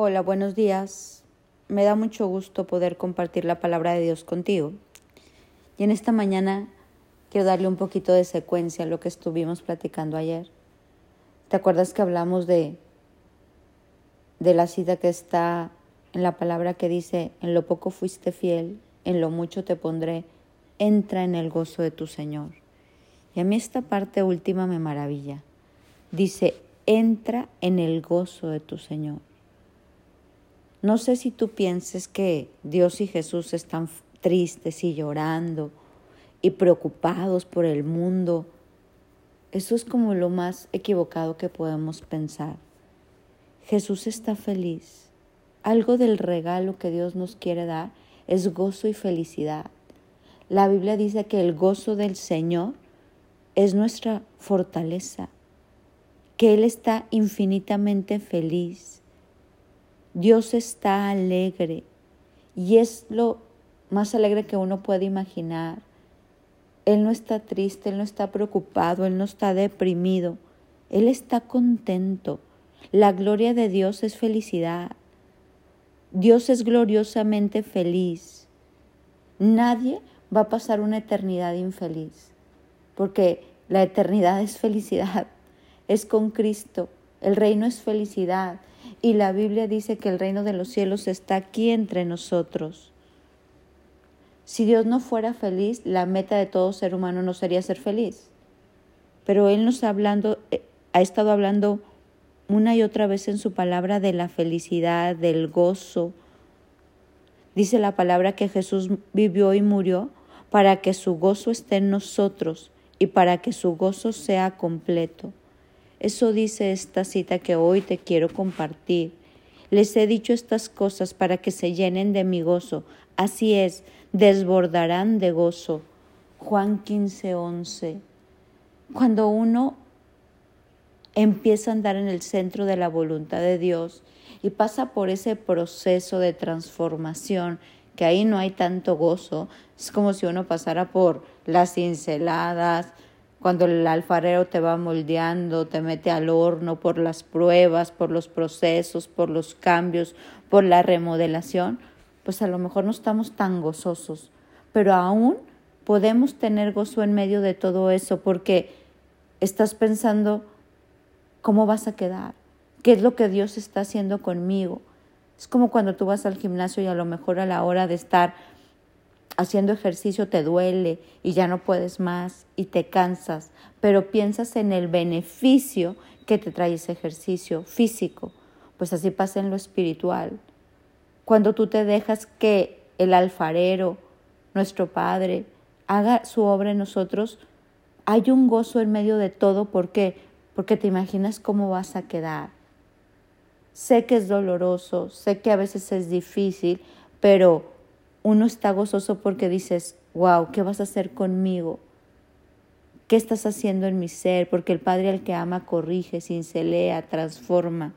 Hola, buenos días. Me da mucho gusto poder compartir la palabra de Dios contigo. Y en esta mañana quiero darle un poquito de secuencia a lo que estuvimos platicando ayer. ¿Te acuerdas que hablamos de de la cita que está en la palabra que dice, en lo poco fuiste fiel, en lo mucho te pondré, entra en el gozo de tu Señor. Y a mí esta parte última me maravilla. Dice, entra en el gozo de tu Señor. No sé si tú pienses que Dios y Jesús están tristes y llorando y preocupados por el mundo. Eso es como lo más equivocado que podemos pensar. Jesús está feliz. Algo del regalo que Dios nos quiere dar es gozo y felicidad. La Biblia dice que el gozo del Señor es nuestra fortaleza, que Él está infinitamente feliz Dios está alegre y es lo más alegre que uno puede imaginar. Él no está triste, Él no está preocupado, Él no está deprimido, Él está contento. La gloria de Dios es felicidad. Dios es gloriosamente feliz. Nadie va a pasar una eternidad infeliz, porque la eternidad es felicidad, es con Cristo. El reino es felicidad, y la Biblia dice que el reino de los cielos está aquí entre nosotros. Si Dios no fuera feliz, la meta de todo ser humano no sería ser feliz. Pero Él nos ha, hablando, eh, ha estado hablando una y otra vez en su palabra de la felicidad, del gozo. Dice la palabra que Jesús vivió y murió para que su gozo esté en nosotros y para que su gozo sea completo. Eso dice esta cita que hoy te quiero compartir. Les he dicho estas cosas para que se llenen de mi gozo. Así es, desbordarán de gozo. Juan 15, 11. Cuando uno empieza a andar en el centro de la voluntad de Dios y pasa por ese proceso de transformación, que ahí no hay tanto gozo, es como si uno pasara por las cinceladas, cuando el alfarero te va moldeando, te mete al horno por las pruebas, por los procesos, por los cambios, por la remodelación, pues a lo mejor no estamos tan gozosos, pero aún podemos tener gozo en medio de todo eso porque estás pensando cómo vas a quedar, qué es lo que Dios está haciendo conmigo. Es como cuando tú vas al gimnasio y a lo mejor a la hora de estar haciendo ejercicio te duele y ya no puedes más y te cansas, pero piensas en el beneficio que te trae ese ejercicio físico. Pues así pasa en lo espiritual. Cuando tú te dejas que el alfarero, nuestro Padre, haga su obra en nosotros, hay un gozo en medio de todo. ¿Por qué? Porque te imaginas cómo vas a quedar. Sé que es doloroso, sé que a veces es difícil, pero uno está gozoso porque dices, wow, ¿qué vas a hacer conmigo? ¿Qué estás haciendo en mi ser? Porque el Padre al que ama corrige, cincelea, transforma.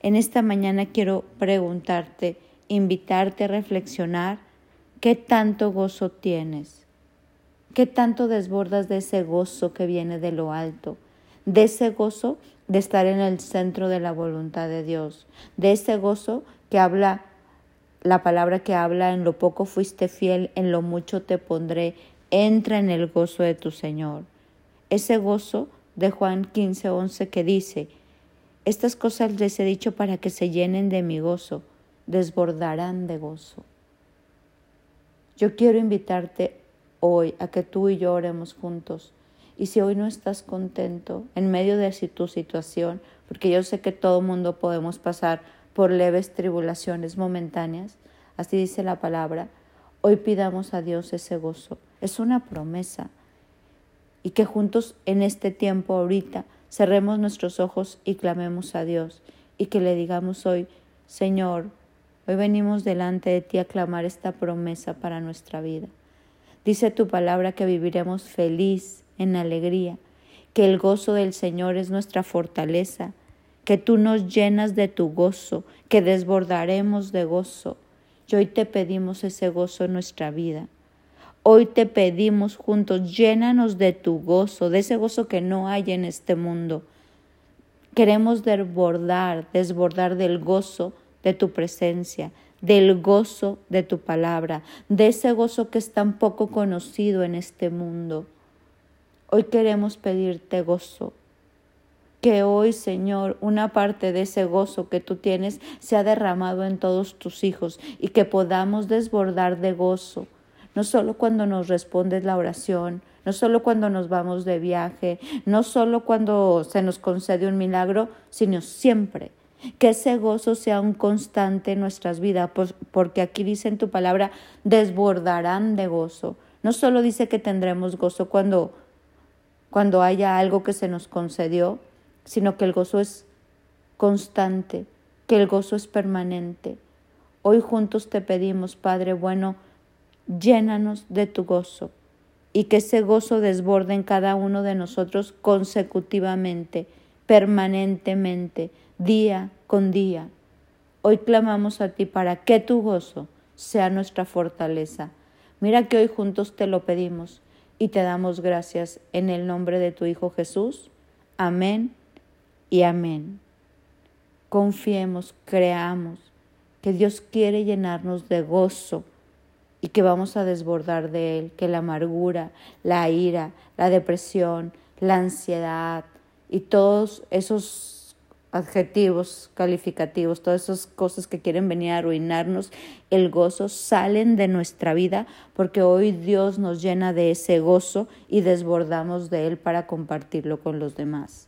En esta mañana quiero preguntarte, invitarte a reflexionar qué tanto gozo tienes, qué tanto desbordas de ese gozo que viene de lo alto, de ese gozo de estar en el centro de la voluntad de Dios, de ese gozo que habla la palabra que habla, en lo poco fuiste fiel, en lo mucho te pondré, entra en el gozo de tu Señor. Ese gozo de Juan 15, 11 que dice, estas cosas les he dicho para que se llenen de mi gozo, desbordarán de gozo. Yo quiero invitarte hoy a que tú y yo oremos juntos. Y si hoy no estás contento en medio de tu situación, porque yo sé que todo mundo podemos pasar por leves tribulaciones momentáneas, así dice la palabra, hoy pidamos a Dios ese gozo. Es una promesa. Y que juntos en este tiempo ahorita cerremos nuestros ojos y clamemos a Dios y que le digamos hoy, Señor, hoy venimos delante de ti a clamar esta promesa para nuestra vida. Dice tu palabra que viviremos feliz, en alegría, que el gozo del Señor es nuestra fortaleza, que tú nos llenas de tu gozo, que desbordaremos de gozo. Y hoy te pedimos ese gozo en nuestra vida. Hoy te pedimos juntos, llénanos de tu gozo, de ese gozo que no hay en este mundo. Queremos desbordar, desbordar del gozo de tu presencia, del gozo de tu palabra, de ese gozo que es tan poco conocido en este mundo. Hoy queremos pedirte gozo. Que hoy, Señor, una parte de ese gozo que tú tienes sea derramado en todos tus hijos y que podamos desbordar de gozo, no solo cuando nos respondes la oración, no solo cuando nos vamos de viaje, no solo cuando se nos concede un milagro, sino siempre que ese gozo sea un constante en nuestras vidas, porque aquí dice en tu palabra, desbordarán de gozo. No solo dice que tendremos gozo cuando, cuando haya algo que se nos concedió, sino que el gozo es constante, que el gozo es permanente. Hoy juntos te pedimos, Padre bueno, llénanos de tu gozo y que ese gozo desborde en cada uno de nosotros consecutivamente, permanentemente, día con día. Hoy clamamos a ti para que tu gozo sea nuestra fortaleza. Mira que hoy juntos te lo pedimos y te damos gracias en el nombre de tu Hijo Jesús. Amén y amén. Confiemos, creamos que Dios quiere llenarnos de gozo y que vamos a desbordar de Él, que la amargura, la ira, la depresión, la ansiedad y todos esos adjetivos calificativos, todas esas cosas que quieren venir a arruinarnos el gozo, salen de nuestra vida porque hoy Dios nos llena de ese gozo y desbordamos de él para compartirlo con los demás.